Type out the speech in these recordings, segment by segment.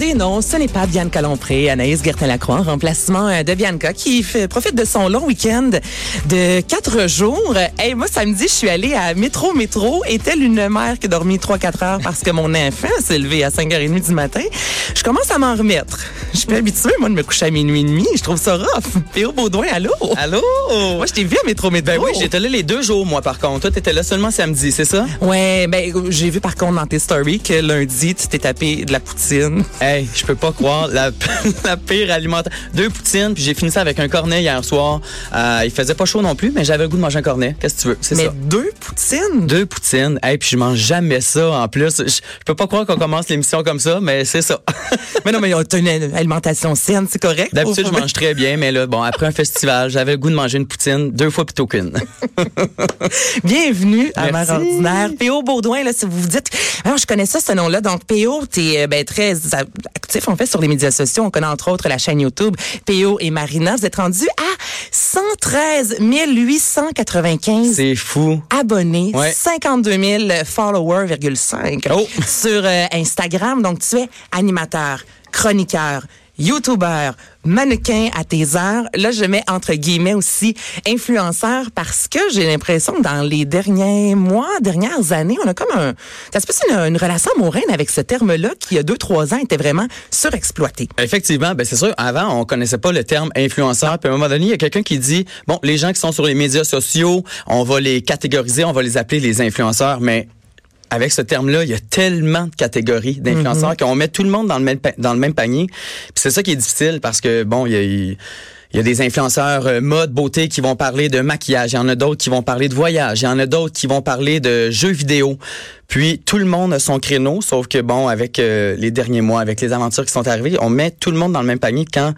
Et non, ce n'est pas Bianca Lompré, Anaïs Gertin-Lacroix, en remplacement euh, de Bianca qui fait, profite de son long week-end de quatre jours. Et moi, samedi, je suis allée à Métro Métro et telle une mère qui a dormi 3-4 heures parce que mon enfant s'est levé à 5h30 du matin, je commence à m'en remettre. Je suis habituée, moi, de me coucher à minuit et demi. Je trouve ça rough. Théo Baudouin, allô? Allô? Moi, je t'ai vu à Métro Métro. Ben oui, j'étais là les deux jours, moi, par contre. Toi, t'étais là seulement samedi, c'est ça? Ouais, ben, j'ai vu par contre dans tes stories que lundi, tu t'es tapé de la poutine. Hey, je peux pas croire la, la pire alimentation. Deux poutines, puis j'ai fini ça avec un cornet hier soir. Euh, il faisait pas chaud non plus, mais j'avais le goût de manger un cornet. Qu'est-ce que tu veux? C'est Mais ça. deux poutines? Deux poutines. Hey, puis je mange jamais ça en plus. Je, peux pas croire qu'on commence l'émission comme ça, mais c'est ça. mais non, mais t'as une alimentation saine, c'est correct? D'habitude, je mange très bien, mais là, bon, après un festival, j'avais le goût de manger une poutine deux fois plutôt qu'une. Bienvenue à Mère. Ordinaire. P.O. Baudouin, là, si vous vous dites, alors je connais ça, ce nom-là. Donc, P.O., t'es euh, ben, très a- actif, en fait, sur les médias sociaux. On connaît entre autres la chaîne YouTube P.O. et Marina. Vous êtes rendus à 113 895 C'est fou. abonnés, Ouais. 52 000 followers, virgule 5 Oh. sur euh, Instagram. Donc, tu es animateur, chroniqueur, YouTuber, mannequin à tes heures. Là, je mets entre guillemets aussi influenceur parce que j'ai l'impression que dans les derniers mois, dernières années, on a comme un, ça se passe une, relation amoureuse avec ce terme-là qui, il y a deux, trois ans, était vraiment surexploité. Effectivement, ben c'est sûr. Avant, on connaissait pas le terme influenceur. Puis à un moment donné, il y a quelqu'un qui dit bon, les gens qui sont sur les médias sociaux, on va les catégoriser, on va les appeler les influenceurs. Mais avec ce terme-là, il y a tellement de catégories d'influenceurs qu'on met tout le monde dans le même dans le même panier. Puis c'est ça qui est difficile parce que bon, il y a il y a des influenceurs euh, mode, beauté qui vont parler de maquillage. Il y en a d'autres qui vont parler de voyage. Il y en a d'autres qui vont parler de jeux vidéo. Puis tout le monde a son créneau, sauf que bon, avec euh, les derniers mois, avec les aventures qui sont arrivées, on met tout le monde dans le même panier quand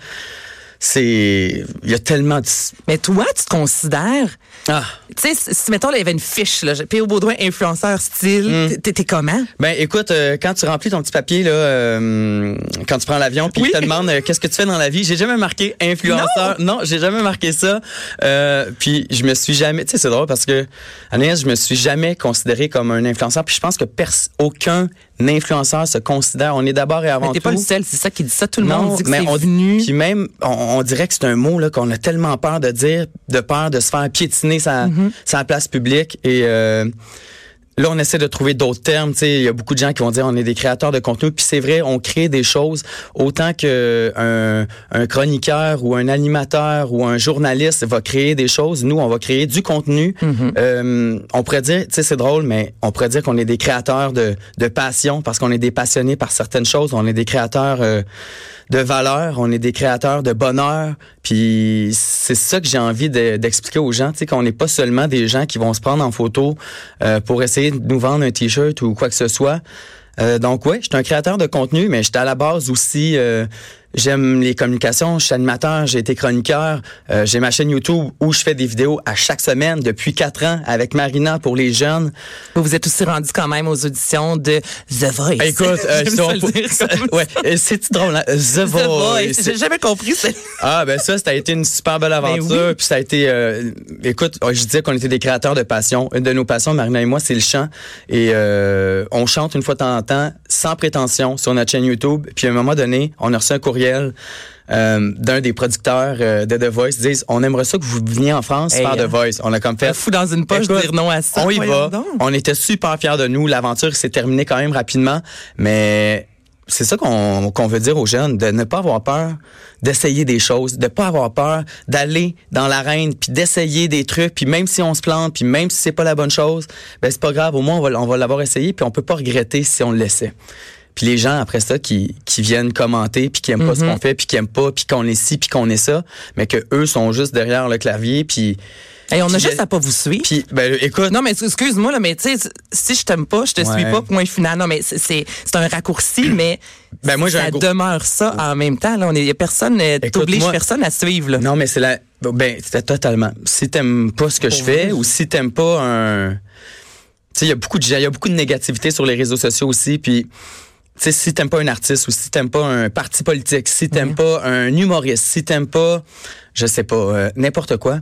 c'est... Il y a tellement de... Mais toi, tu te considères, Ah! tu sais, si, mettons, là, il y avait une fiche, là, P.O. Baudouin, influenceur style, t'es- t'es comment? Ben écoute, euh, quand tu remplis ton petit papier là, euh, quand tu prends l'avion, puis Oui. ils te demandent euh, qu'est-ce que tu fais dans la vie, j'ai jamais marqué influenceur. Non, j'ai jamais marqué ça. Euh, puis je me suis jamais, tu sais, c'est drôle parce que Agnès, je me suis jamais considéré comme un influenceur. Puis je pense que aucun influenceur se considère. On est d'abord et avant Mais tout. pas le seul, c'est ça qui dit ça. Tout le Non, monde dit que mais c'est on, venu. Puis même, on, on dirait que c'est un mot qu'on a tellement peur de dire, de peur de se faire piétiner sa, Mm-hmm. sa place publique. Et euh, là, on essaie de trouver d'autres termes. Tu sais, il y a beaucoup de gens qui vont dire on est des créateurs de contenu. Puis c'est vrai, on crée des choses autant que un, un chroniqueur ou un animateur ou un journaliste va créer des choses. Nous, on va créer du contenu. Mm-hmm. Euh, on pourrait dire, tu sais, c'est drôle, mais on pourrait dire qu'on est des créateurs de, de passion parce qu'on est des passionnés par certaines choses. On est des créateurs euh, de valeur, on est des créateurs de bonheur. Puis c'est ça que j'ai envie de- d'expliquer aux gens, tu sais, qu'on n'est pas seulement des gens qui vont se prendre en photo euh, pour essayer de nous vendre un t-shirt ou quoi que ce soit. Euh, donc ouais, je suis un créateur de contenu, mais j'étais à la base aussi. euh, J'aime les communications, je suis animateur, j'ai été chroniqueur, euh, j'ai ma chaîne YouTube où je fais des vidéos à chaque semaine depuis quatre ans avec Marina pour les jeunes. Vous vous êtes aussi rendu quand même aux auditions de The Voice. Écoute, euh, ouais, euh, c'est drôle, hein? The The Voice. Voice. J'ai jamais compris ça. Ah ben ça, ça a été une super belle aventure. Ben oui. Puis ça a été, euh, écoute, je disais qu'on était des créateurs de passion. Une de nos passions, Marina et moi, c'est le chant. Et euh, on chante une fois de temps en temps, sans prétention, sur notre chaîne YouTube. Puis à un moment donné, on a reçu un courriel euh, d'un des producteurs euh, de The Voice. Disent, on aimerait ça que vous veniez en France Hey, faire. The Voice. On a comme Un fait. fou dans une poche Écoute, dire non à ça. On y va. donc. On était super fiers de nous. L'aventure s'est terminée quand même rapidement, mais c'est ça qu'on qu'on veut dire aux jeunes, de ne pas avoir peur d'essayer des choses, de pas avoir peur d'aller dans l'arène, puis d'essayer des trucs, puis même si on se plante, puis même si c'est pas la bonne chose, ben c'est pas grave, au moins on va, on va l'avoir essayé, puis on peut pas regretter si on le laissait. Puis les gens après ça qui, qui viennent commenter puis qui aiment pas ce qu'on fait puis qui aiment pas puis qu'on est ci puis qu'on est ça, mais que eux sont juste derrière le clavier puis Hey, on a juste à pas vous suivre. puis ben écoute Non, mais excuse-moi, là, mais tu sais, si je t'aime pas, je te Ouais. suis pas, point final. Non, mais c'est- un raccourci, mais Ben, moi, ça demeure ça en même temps. Là, on est, y a personne, euh, t'obliges personne à suivre. Là. Non, mais c'est la. Ben, totalement. Si t'aimes pas ce que je fais ou si t'aimes pas un. Tu sais, il y a beaucoup de il y a beaucoup de négativité sur les réseaux sociaux aussi. Puis, sais, si t'aimes pas un artiste ou si t'aimes pas un parti politique, si t'aimes pas un humoriste, si t'aimes pas, je sais pas, euh, n'importe quoi.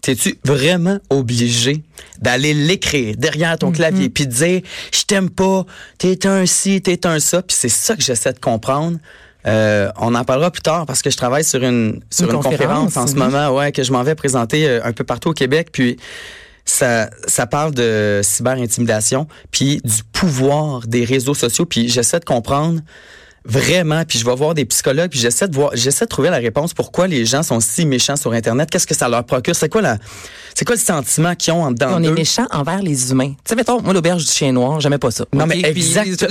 T'es-tu vraiment obligé d'aller l'écrire derrière ton clavier puis de dire je t'aime pas, t'es un ci, t'es un ça, puis c'est ça que j'essaie de comprendre. Euh, on en parlera plus tard parce que je travaille sur une sur Une une, conférence, conférence, en ce moment, ouais, que je m'en vais présenter euh, un peu partout au Québec, puis ça ça parle de cyber-intimidation, puis du pouvoir des réseaux sociaux, puis j'essaie de comprendre vraiment, puis je vais voir des psychologues, puis j'essaie de voir, j'essaie de trouver la réponse pourquoi les gens sont si méchants sur Internet, qu'est-ce que ça leur procure, c'est quoi la, c'est quoi le sentiment qu'ils ont en dedans on est méchant envers les humains. Tu sais, mettons, moi, l'auberge du chien noir, j'aimais pas ça. Non, mais exact.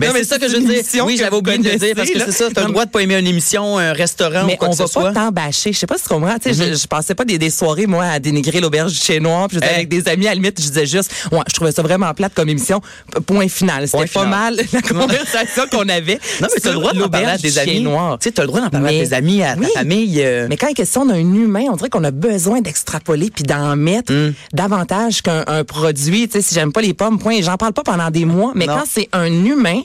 Non, c'est ça que je veux dire. Oui, j'avais oublié de le dire parce que c'est ça. là. T'as le droit de pas aimer une émission, un restaurant mais on va pas bâcher. Je sais pas si tu comprends. Tu sais, je, je passais pas des, soirées, moi, à dénigrer l'auberge du chien noir. Puis avec des amis, à la limite, je disais juste, ouais, je trouvais ça vraiment plate comme émission. Point final. C'était pas mal la conversation qu'on avait. Mais t'as le droit d'en parler à chien amis. noir. Tu sais, t'as le droit d'en parler à tes amis, à ta famille. euh, Mais quand il est question d'un humain, on dirait qu'on a besoin d'extrapoler puis d'en mettre Hmm. davantage qu'un un produit. Tu sais, si j'aime pas les pommes, point, j'en parle pas pendant des mois. Mais quand c'est un humain,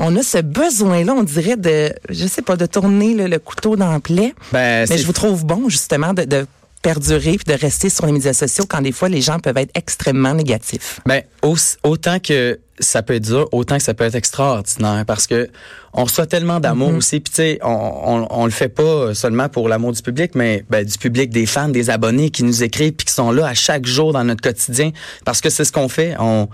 on a ce besoin-là, on dirait de, je sais pas, de tourner le, le couteau dans le plaie. Ben, Mais je vous trouve bon, justement, de, de perdurer puis de rester sur les médias sociaux quand des fois les gens peuvent être extrêmement négatifs. Ben, autant que ça peut être dur, autant que ça peut être extraordinaire parce que on reçoit tellement d'amour aussi. Puis tu sais, on, on, on le fait pas seulement pour l'amour du public, mais ben, du public, des fans, des abonnés qui nous écrivent puis qui sont là à chaque jour dans notre quotidien parce que c'est ce qu'on fait. On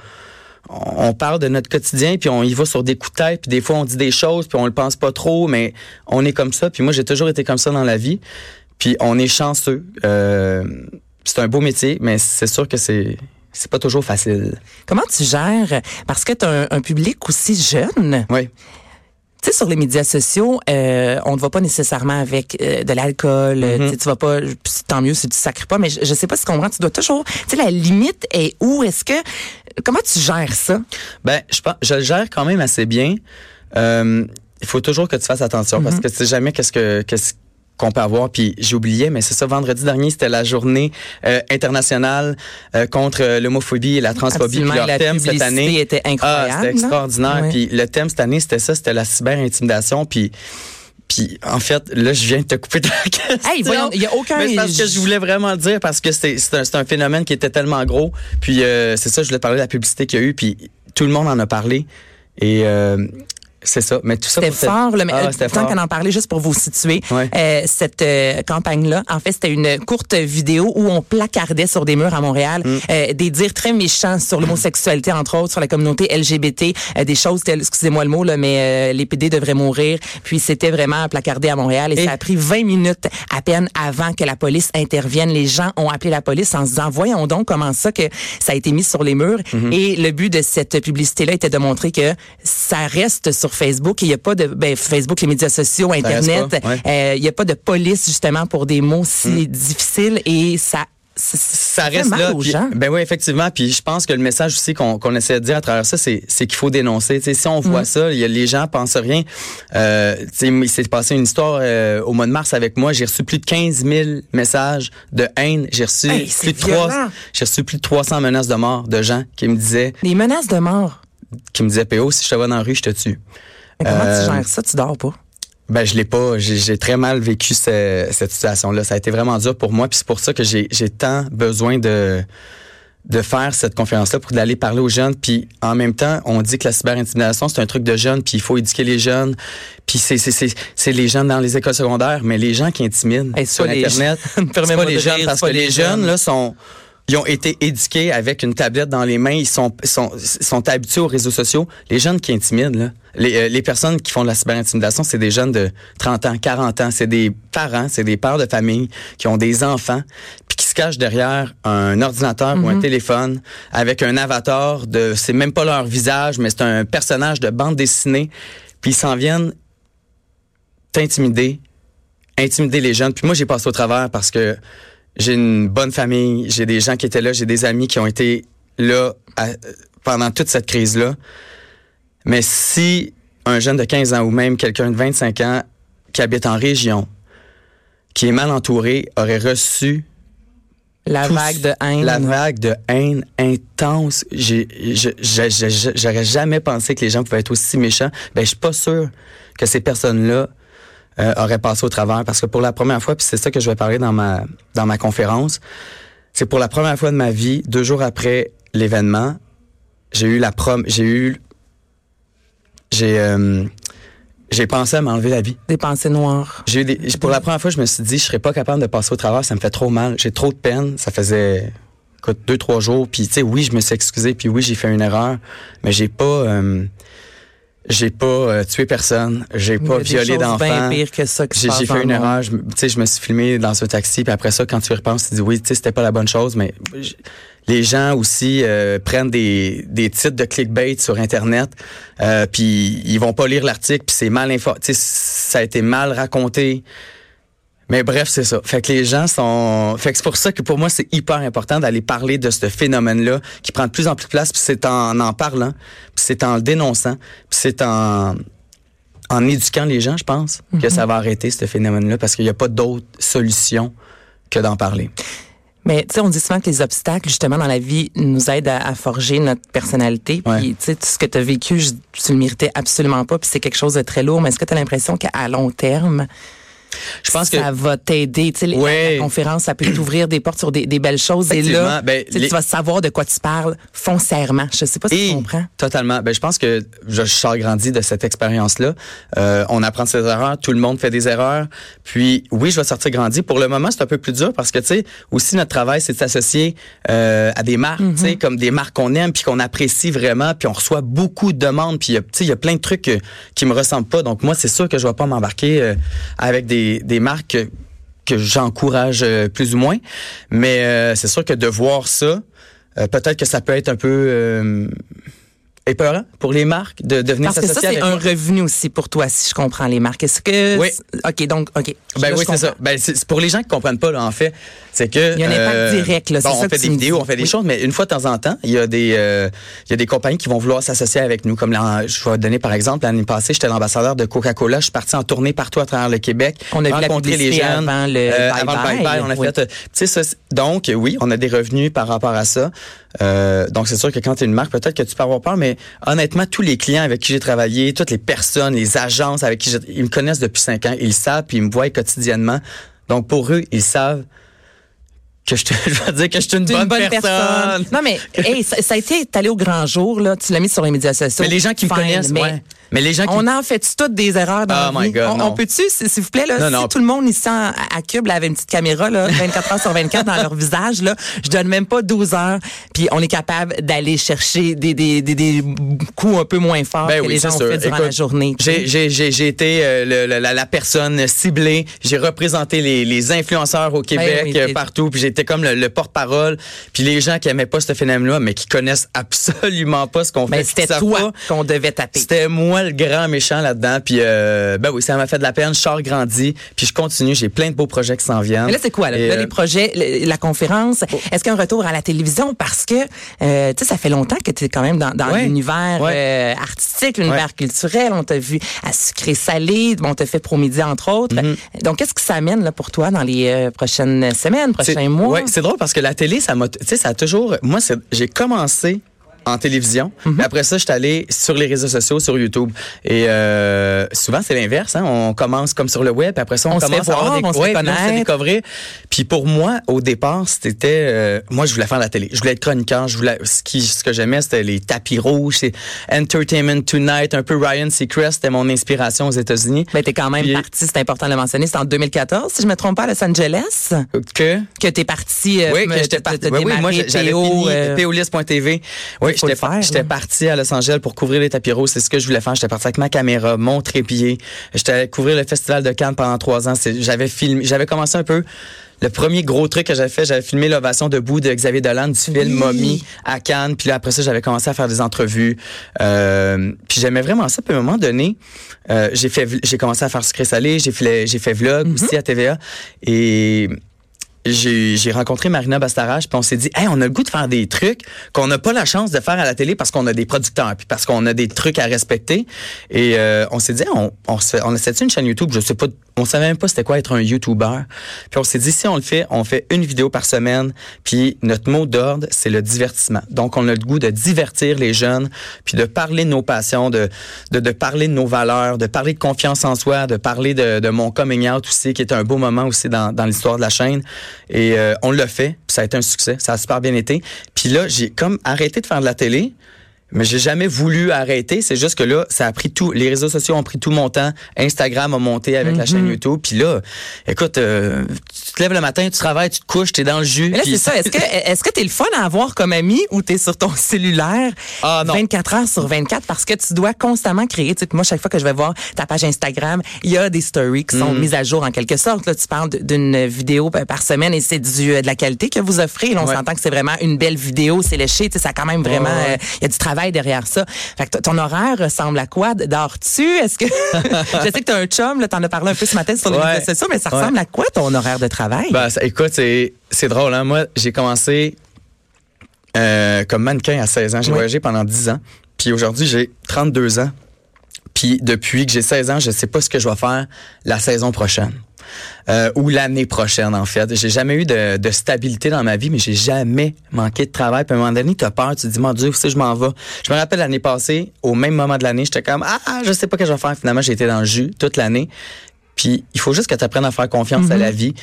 on parle de notre quotidien puis on y va sur des coups de tête puis des fois on dit des choses puis on le pense pas trop mais on est comme ça puis moi j'ai toujours été comme ça dans la vie puis on est chanceux euh, c'est un beau métier mais c'est sûr que c'est c'est pas toujours facile Comment tu gères, parce que tu as un, un public aussi jeune, oui Tu sais, sur les médias sociaux, euh, on ne va pas nécessairement avec euh, de l'alcool. euh, Mm-hmm. Tu vas pas. Tant mieux si tu sacres pas, mais je, je sais pas si tu comprends. Tu dois toujours. Tu sais, la limite est où? Est-ce que comment tu gères ça? Ben, je je le gère quand même assez bien. Euh, il faut toujours que tu fasses attention parce que tu sais jamais qu'est-ce que qu'est-ce qu'on peut avoir. Puis j'ai oublié, mais c'est ça. Vendredi dernier, c'était la journée euh, internationale euh, contre euh, l'homophobie et la transphobie. Puis leur la thème cette année, était ah, incroyable, c'était là. extraordinaire. Puis le thème cette année, c'était ça, c'était la cyber-intimidation. Puis puis en fait, là, je viens de te couper ta question. Hey, voyons, il y a aucun- Mais c'est parce que je voulais vraiment dire parce que c'est un, un phénomène qui était tellement gros. Puis euh, c'est ça, je voulais te parler de la publicité qu'il y a eu. Puis tout le monde en a parlé. Et euh, c'est ça. Mais tout ça C'était cette- fort, là, mais Ah, euh, qu'on en parlait, juste pour vous situer, Ouais. euh, cette euh, campagne-là, en fait, c'était une courte vidéo où on placardait sur des murs à Montréal Mm. euh, des dires très méchants sur l'homosexualité, entre autres, sur la communauté LGBT, euh, des choses telles, excusez-moi le mot, là, mais euh, les PD devraient mourir. Puis c'était vraiment placardé à Montréal et, Et- ça a pris 20 minutes à peine avant que la police intervienne. Les gens ont appelé la police en se disant, voyons donc comment ça que ça a été mis sur les murs. Mm-hmm. Et le but de cette publicité-là était de montrer que ça reste sur Facebook il n'y a pas de ben, Facebook, les médias sociaux, Internet. ouais. Euh, Il n'y a pas de police justement pour des mots si difficiles et ça ça, ça reste mal là. aux gens. ben oui, effectivement. Puis je pense que le message aussi qu'on qu'on essaie de dire à travers ça, c'est c'est qu'il faut dénoncer. Tu sais, si on voit Mm. ça, il y a, les gens pensent rien. Euh, tu sais, il s'est passé une histoire euh, au mois de mars avec moi. J'ai reçu plus de 15 000 messages de haine. J'ai reçu Hey, c'est plus de trois- violent. j'ai reçu plus de 300 menaces de mort de gens qui me disaient, Des menaces de mort? Qui me disaient, PO, si je te vois dans la rue, je te tue. Mais comment Euh, tu gères ça? Tu dors pas? Ben je l'ai pas. J'ai très mal vécu ce- cette situation-là. Ça a été vraiment dur pour moi. Puis c'est pour ça que j'ai tant besoin de de faire cette conférence-là pour d'aller parler aux jeunes. Puis en même temps, on dit que la cyber-intimidation c'est un truc de jeunes. Puis il faut éduquer les jeunes. Puis c'est c'est c'est c'est les jeunes dans les écoles secondaires, mais les gens qui intimident Hey, sur internet. c'est pas les jeunes parce que les jeunes. là sont ils ont été éduqués avec une tablette dans les mains, ils sont, sont, sont habitués aux réseaux sociaux. Les jeunes qui intimident, là, les, euh, les personnes qui font de la cyberintimidation, c'est des jeunes de 30 ans, 40 ans, c'est des parents, c'est des pères de famille qui ont des enfants, puis qui se cachent derrière un ordinateur ou un téléphone avec un avatar de, c'est même pas leur visage, mais c'est un personnage de bande dessinée, puis ils s'en viennent t'intimider, intimider les jeunes. Puis moi, j'ai passé au travers parce que j'ai une bonne famille, j'ai des gens qui étaient là, j'ai des amis qui ont été là à- pendant toute cette crise-là. Mais si un jeune de 15 ans ou même quelqu'un de 25 ans qui habite en région, qui est mal entouré, aurait reçu La tout- vague de haine. la vague de haine intense. J'aurais jamais pensé que les gens pouvaient être aussi méchants. Ben, je suis pas sûr que ces personnes-là euh, auraient passé au travers parce que pour la première fois, puis c'est ça que je vais parler dans ma dans ma conférence, c'est pour la première fois de ma vie, deux jours après l'événement, j'ai eu la prom, j'ai eu, j'ai euh, j'ai pensé à m'enlever la vie. Des pensées noires. J'ai eu des, pour la première fois, je me suis dit, je serais pas capable de passer au travers, ça me fait trop mal. J'ai trop de peine. Ça faisait, écoute, deux, trois jours. Puis, tu sais, oui, je me suis excusé, puis oui, j'ai fait une erreur, mais j'ai pas, euh, j'ai pas euh, tué personne. J'ai pas violé se J'ai fait une erreur. Je, me- tu sais, je me suis filmé dans un taxi, puis après ça, quand tu y repenses, tu te dis, oui, tu sais, c'était pas la bonne chose, mais les gens aussi euh, prennent des, des titres de clickbait sur Internet, euh, puis ils vont pas lire l'article, puis c'est mal info, tu sais, ça a été mal raconté. Mais bref, c'est ça. Fait que les gens sont. Fait que c'est pour ça que pour moi, c'est hyper important d'aller parler de ce phénomène-là qui prend de plus en plus de place. Puis c'est en en parlant, puis c'est en le dénonçant, puis c'est en en éduquant les gens, je pense, que ça va arrêter ce phénomène-là parce qu'il n'y a pas d'autre solution que d'en parler. Mais tu sais, on dit souvent que les obstacles, justement, dans la vie, nous aident à, à forger notre personnalité. Puis, tu sais, tout ce que tu as vécu, je- tu le méritais absolument pas. Puis c'est quelque chose de très lourd. Mais est-ce que tu as l'impression qu'à long terme, Je pense que ça va t'aider? Tu sais, les- Ouais. la, la conférence, ça peut t'ouvrir des portes sur des, des belles choses. Et là, ben, tu sais, les- tu vas savoir de quoi tu parles foncièrement. Je sais pas si Et tu comprends. Totalement. Ben, je pense que je, sors grandi de cette expérience-là. Euh, on apprend ses erreurs. Tout le monde fait des erreurs. Puis, oui, je vais sortir grandi. Pour le moment, c'est un peu plus dur parce que, tu sais, aussi notre travail, c'est de s'associer euh, à des marques, tu sais, comme des marques qu'on aime puis qu'on apprécie vraiment. Puis on reçoit beaucoup de demandes. Puis, il y a- tu sais, il y a plein de trucs qui me ressemblent pas. Donc, moi, c'est sûr que je vais pas m'embarquer euh, avec des, des marques que, j'encourage euh, plus ou moins. Mais euh, c'est sûr que de voir ça, euh, peut-être que ça peut être un peu euh, épeurant pour les marques de, de venir Parce que ça, c'est un moi. revenu aussi pour toi, si je comprends les marques. Est-ce que... Oui. OK, donc, OK. Ben Là, oui, c'est ça. Ben c'est c'est pour les gens qui comprennent pas là, en fait, c'est que Il y a un impact direct, là, bon, ça on fait des vidéos, on fait des Oui. choses, mais une fois de temps en temps, il y a des euh, il y a des compagnies qui vont vouloir s'associer avec nous. Comme l'an- je vais donner par exemple l'année passée, j'étais l'ambassadeur de Coca-Cola, je suis parti en tournée partout à travers le Québec, On a rencontrer les jeunes avant le euh, Bye avant le Bye. bye bye, on a Oui. fait, euh, tu sais ça, donc oui, on a des revenus par rapport à ça. Euh, donc c'est sûr que quand tu es une marque, peut-être que tu peux avoir peur, mais honnêtement, tous les clients avec qui j'ai travaillé, toutes les personnes, les agences avec qui j'ai- ils me connaissent depuis cinq ans, ils le savent, puis ils me voient quotidiennement. Donc pour eux, ils savent que je, te, je vais dire que je suis une, T'es bonne, personne. Non, mais hey, ça, ça a été allé au grand jour, là. Tu l'as mis sur les médias sociaux. Mais les gens qui me Fine, connaissent, mais ouais. Mais les gens qui On en fait toutes des erreurs dans Oh la my vie? God, on, peut-tu, s'il vous plaît, là, Non, si non. tout le monde ici en- à Cube là, avait une petite caméra là, 24 heures sur 24 dans leur visage, là, je donne même pas 12 heures, puis on est capable d'aller chercher des, des, des, des coups un peu moins forts Ben que oui, les gens ont sûr. fait durant Écoute, la journée. J'ai, j'ai, j'ai, j'ai été euh, le- la, la personne ciblée. J'ai représenté les, les influenceurs au Québec, Ben oui, euh, partout. Puis j'étais comme le, le porte-parole. Puis les gens qui aimaient pas ce phénomène-là, mais qui connaissent absolument pas ce qu'on Mais fait. Ben, c'était toi qu'on devait taper. C'était moi le grand méchant là-dedans. Puis euh, ben oui, ça m'a fait de la peine. Je sors grandi. Puis je continue. J'ai plein de beaux projets qui s'en viennent. Mais là, c'est quoi, là? Là, euh, les projets, le- la conférence, Oh. est-ce qu'il y a un retour à la télévision? Parce que, euh, tu sais, ça fait longtemps que tu es quand même dans, dans Ouais. l'univers Ouais. euh, artistique, l'univers Ouais. culturel. On t'a vu à sucré-salé, on t'a fait Promidi, entre autres. Mm-hmm. Donc, qu'est-ce que ça amène là, pour toi dans les prochaines semaines, prochains mois? Ouais, c'est drôle parce que la télé, ça m'a, tu sais, ça a toujours, moi, c'est- j'ai commencé en télévision. Mhm. Après ça, je suis allé sur les réseaux sociaux, sur YouTube. Et euh, souvent, c'est l'inverse. Hein? On commence comme sur le web, après ça, on, On se commence à avoir voir, des on se ouais, connaître. découvrir. Puis pour moi, au départ, c'était... euh, moi, je voulais faire la télé. Je voulais être chroniqueur. Je voulais, ce, qui, ce que j'aimais, c'était les tapis rouges, c'est Entertainment Tonight, un peu Ryan Seacrest. C'était mon inspiration aux États-Unis. Ben, t'es quand même Puis- parti, c'est important de le mentionner, c'est en 2014, si je me trompe pas, à Los Angeles, Que... que t'es parti, euh, Oui, que j'étais parti. Oui, oui, moi, j'avais fini euh, POLIS.tv. Oui, j'étais parti à Los Angeles pour couvrir les tapis rouges. C'est ce que je voulais faire. J'étais parti avec ma caméra, mon trépied. J'étais allé couvrir le Festival de Cannes pendant trois ans. J'avais filmé, j'avais commencé un peu. Le premier gros truc que j'avais fait, j'avais filmé l'ovation debout de Xavier Dolan du film Mommy à Cannes. Puis là, après ça, j'avais commencé à faire des entrevues. Euh, puis j'aimais vraiment ça. Puis à un moment donné, euh, j'ai fait, j'ai commencé à faire sucré salé. J'ai fait, j'ai fait vlog aussi à TVA. Et j'ai rencontré Marina Bastarache puis on s'est dit hey on a le goût de faire des trucs qu'on n'a pas la chance de faire à la télé parce qu'on a des producteurs puis parce qu'on a des trucs à respecter. Et euh, on s'est dit on on on essaie une chaîne YouTube je sais pas on savait même pas c'était quoi être un YouTuber. Puis on s'est dit si on le fait on fait une vidéo par semaine puis notre mot d'ordre c'est le divertissement. Donc on a le goût de divertir les jeunes puis de parler de nos passions de de, de parler de nos valeurs de parler de confiance en soi de parler de, de mon coming out aussi qui est un beau moment aussi dans, dans l'histoire de la chaîne et euh, on l'a fait, puis ça a été un succès, ça a super bien été. Puis là, j'ai comme arrêté de faire de la télé, mais j'ai jamais voulu arrêter. C'est juste que là, ça a pris tout. Les réseaux sociaux ont pris tout mon temps. Instagram a monté avec la Mm-hmm. chaîne YouTube. Puis là, écoute, euh, tu te lèves le matin, tu travailles, tu te couches, t'es dans le jus. Mais là, c'est ça. Est-ce que est-ce que t'es le fun à avoir comme ami ou t'es sur ton cellulaire Ah, non. 24 heures sur 24 parce que tu dois constamment créer? Tu sais, moi, chaque fois que je vais voir ta page Instagram, il y a des stories qui sont Mm. mises à jour en quelque sorte. Là, tu parles d'une vidéo par semaine et c'est du euh, de la qualité que vous offrez. Là, on Ouais. s'entend que c'est vraiment une belle vidéo, c'est léché. Tu sais, ça a quand même vraiment, Ouais, ouais. euh, il y a du travail derrière ça. Fait que ton horaire ressemble à quoi? Dors-tu? Est-ce que je sais que t'as un chum, là, t'en as parlé un peu ce matin sur les Ouais. réseaux sociaux, mais ça Ouais. ressemble à quoi ton horaire de travail? Ben, ça- écoute, c'est, c'est drôle. Hein? Moi, j'ai commencé euh, comme mannequin à 16 ans. J'ai Oui. voyagé pendant 10 ans. Puis aujourd'hui, j'ai 32 ans. Puis depuis que j'ai 16 ans, je sais pas ce que je vais faire la saison prochaine. Euh, ou l'année prochaine, en fait. J'ai jamais eu de, de stabilité dans ma vie, mais j'ai jamais manqué de travail. Puis à un moment donné, tu as peur, tu te dis, mon Dieu, où c'est je m'en vais? Je me rappelle l'année passée, au même moment de l'année, j'étais comme, ah, ah, je sais pas ce que je vais faire. Finalement, j'ai été dans le jus toute l'année. Puis il faut juste que tu apprennes à faire confiance à la vie.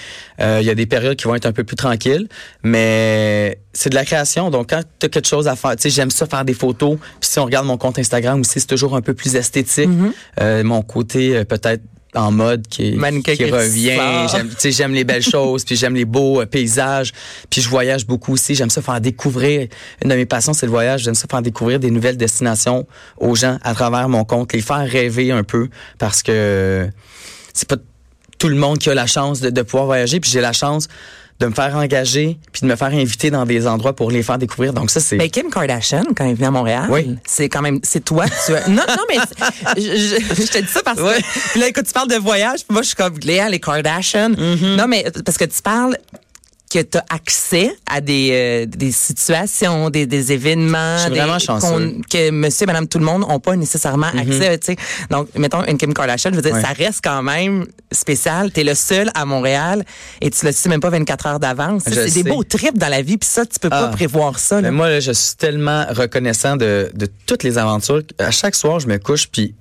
Euh, Il y a des périodes qui vont être un peu plus tranquilles, mais c'est de la création. Donc quand tu as quelque chose à faire, tu sais, j'aime ça faire des photos. Puis si on regarde mon compte Instagram aussi, c'est toujours un peu plus esthétique. Euh, mon côté peut-être en mode qui, qui qui revient. J'aime, tu sais, j'aime les belles choses, puis j'aime les beaux euh, paysages. Puis je voyage beaucoup aussi. J'aime ça faire découvrir. Une de mes passions, c'est le voyage. J'aime ça faire découvrir des nouvelles destinations aux gens à travers mon compte, les faire rêver un peu parce que c'est pas tout le monde qui a la chance de, de pouvoir voyager. Puis j'ai la chance de me faire engager puis de me faire inviter dans des endroits pour les faire découvrir. Donc ça, c'est... Ben, Kim Kardashian, quand elle vient à Montréal, Oui. c'est quand même, c'est toi tu as. Non, non, mais je, je, je te dis ça parce que puis là, écoute, tu parles de voyage, moi, je suis comme Léa, les Kardashian. Mm-hmm. Non, mais parce que tu parles que tu as accès à des, euh, des situations, des, des événements. Je suis des- Que monsieur et madame tout le monde n'ont pas nécessairement accès, tu sais. Donc, mettons, une Kim Kardashian, je veux dire, Ouais. ça reste quand même spécial. Tu es le seul à Montréal et tu le sais même pas 24 heures d'avance. C'est des beaux trips dans la vie, puis ça, tu peux pas Ah. prévoir ça. là. Mais moi, là, je suis tellement reconnaissant de, de toutes les aventures. À chaque soir, je me couche, puis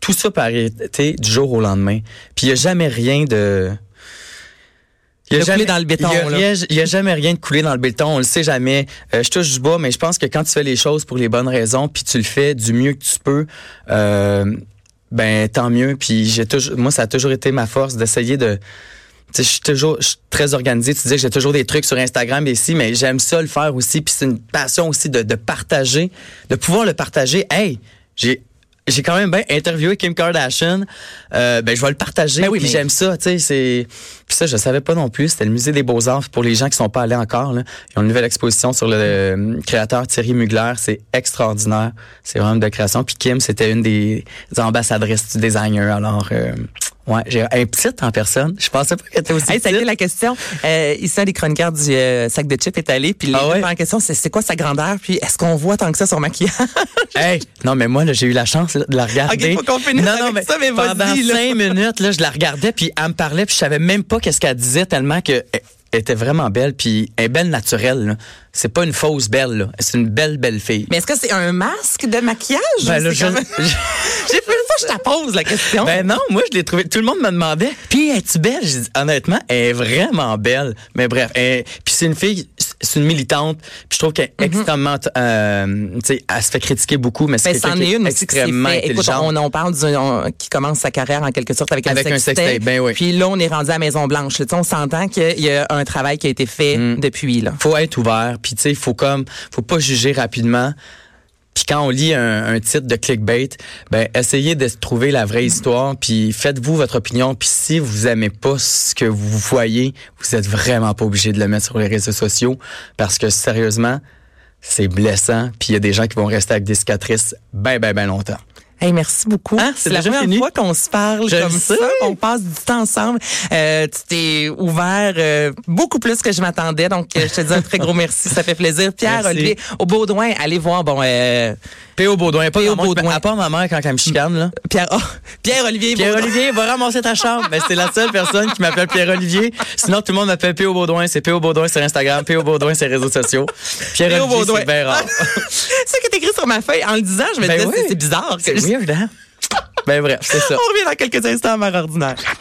tout ça peut arrêter du jour au lendemain. Puis il n'y a jamais rien de... Il y a couler dans le béton, Il y a, jamais rien de couler dans le béton. On le sait jamais. Euh, je touche du bois, mais je pense que quand tu fais les choses pour les bonnes raisons, puis tu le fais du mieux que tu peux, euh, ben tant mieux. Puis j'ai toujours, moi, ça a toujours été ma force d'essayer de. Je suis toujours très organisé. Tu disais que j'ai toujours des trucs sur Instagram ici, mais j'aime ça le faire aussi. Puis c'est une passion aussi de, de partager, de pouvoir le partager. Hey, j'ai j'ai quand même bien interviewé Kim Kardashian. Euh, ben je vais le partager. Ben oui, puis mais- j'aime ça. Tu sais, c'est puis ça je savais pas non plus. C'était le musée des beaux arts pour les gens qui sont pas allés encore. Là. Ils ont une nouvelle exposition sur le euh, créateur Thierry Mugler. C'est extraordinaire. C'est vraiment de création. Puis Kim, c'était une des ambassadrices du designer. Alors euh, ouais, j'ai un petite en personne. Je pensais pas qu'elle était aussi Hey, ça a été la question. Euh, ici, des chroniqueurs du euh, sac de chips est allé. Puis les Ah ouais? premières questions, c'est c'est quoi sa grandeur? Puis est-ce qu'on voit tant que ça son maquillage? Hey, non mais moi là, j'ai eu la chance là, de la regarder. Ok, faut qu'on finisse non, avec non, mais ça, mais pendant cinq minutes là, je la regardais puis elle me parlait puis je savais même pas qu'est-ce qu'elle disait tellement que elle- était vraiment belle, puis elle est belle naturelle. là. C'est pas une fausse belle, là. c'est une belle, belle fille. Mais est-ce que c'est un masque de maquillage? Ben, là, je- même- J'ai plus fois je te pose la question. Ben non, moi je l'ai trouvé. Tout le monde me demandait. Puis es-tu belle J'ai dit honnêtement, elle est vraiment belle. Mais bref, elle- puis c'est une fille, c'est une militante. Puis je trouve qu'elle est extrêmement, euh, tu sais, elle se fait critiquer beaucoup, mais c'est Mhm. Ben, une extrêmement fait. Écoute, on, on parle du, on- qui commence sa carrière en quelque sorte avec, Avec un sextape. ben oui. Puis là, on est rendu à Maison Blanche. là. Tu sais, On s'entend qu'il y a un travail qui a été fait Mm. depuis là. faut être ouvert. Puis tu sais, il faut faut pas juger rapidement. Puis quand on lit un, un titre de clickbait, ben essayez de trouver la vraie histoire. Puis faites-vous votre opinion. Puis si vous aimez pas ce que vous voyez, vous êtes vraiment pas obligé de le mettre sur les réseaux sociaux parce que sérieusement, c'est blessant. Puis il y a des gens qui vont rester avec des cicatrices ben ben ben longtemps. Hey, merci beaucoup. Hein, c'est la première fini? fois qu'on se parle Je comme ça. On passe du temps ensemble. Euh, tu t'es ouvert euh, beaucoup plus que je m'attendais. Donc, euh, je te dis un très gros merci. Ça fait plaisir. Pierre, Merci. Olivier, au Baudouin, allez voir. Bon, euh, P.O. Baudouin, pas P.O. ma Baudouin. à part ma mère quand elle me chicane, là. Pierre, oh, Pierre Olivier. Baudouin. Pierre-Olivier, va ramasser ta chambre. Ben, c'est la seule personne qui m'appelle Pierre-Olivier. Sinon, tout le monde m'appelle P.O. Baudouin. C'est P.O. Baudouin sur Instagram, P.O. Baudouin sur les réseaux sociaux. Pierre-Olivier, c'est bien rare. c'est ce qui est écrit sur ma feuille. En le disant, je me Ben disais, oui. c'est- bizarre. C'est weird, hein? Ben bref, c'est ça. On revient dans quelques instants à Mère Ordinaire.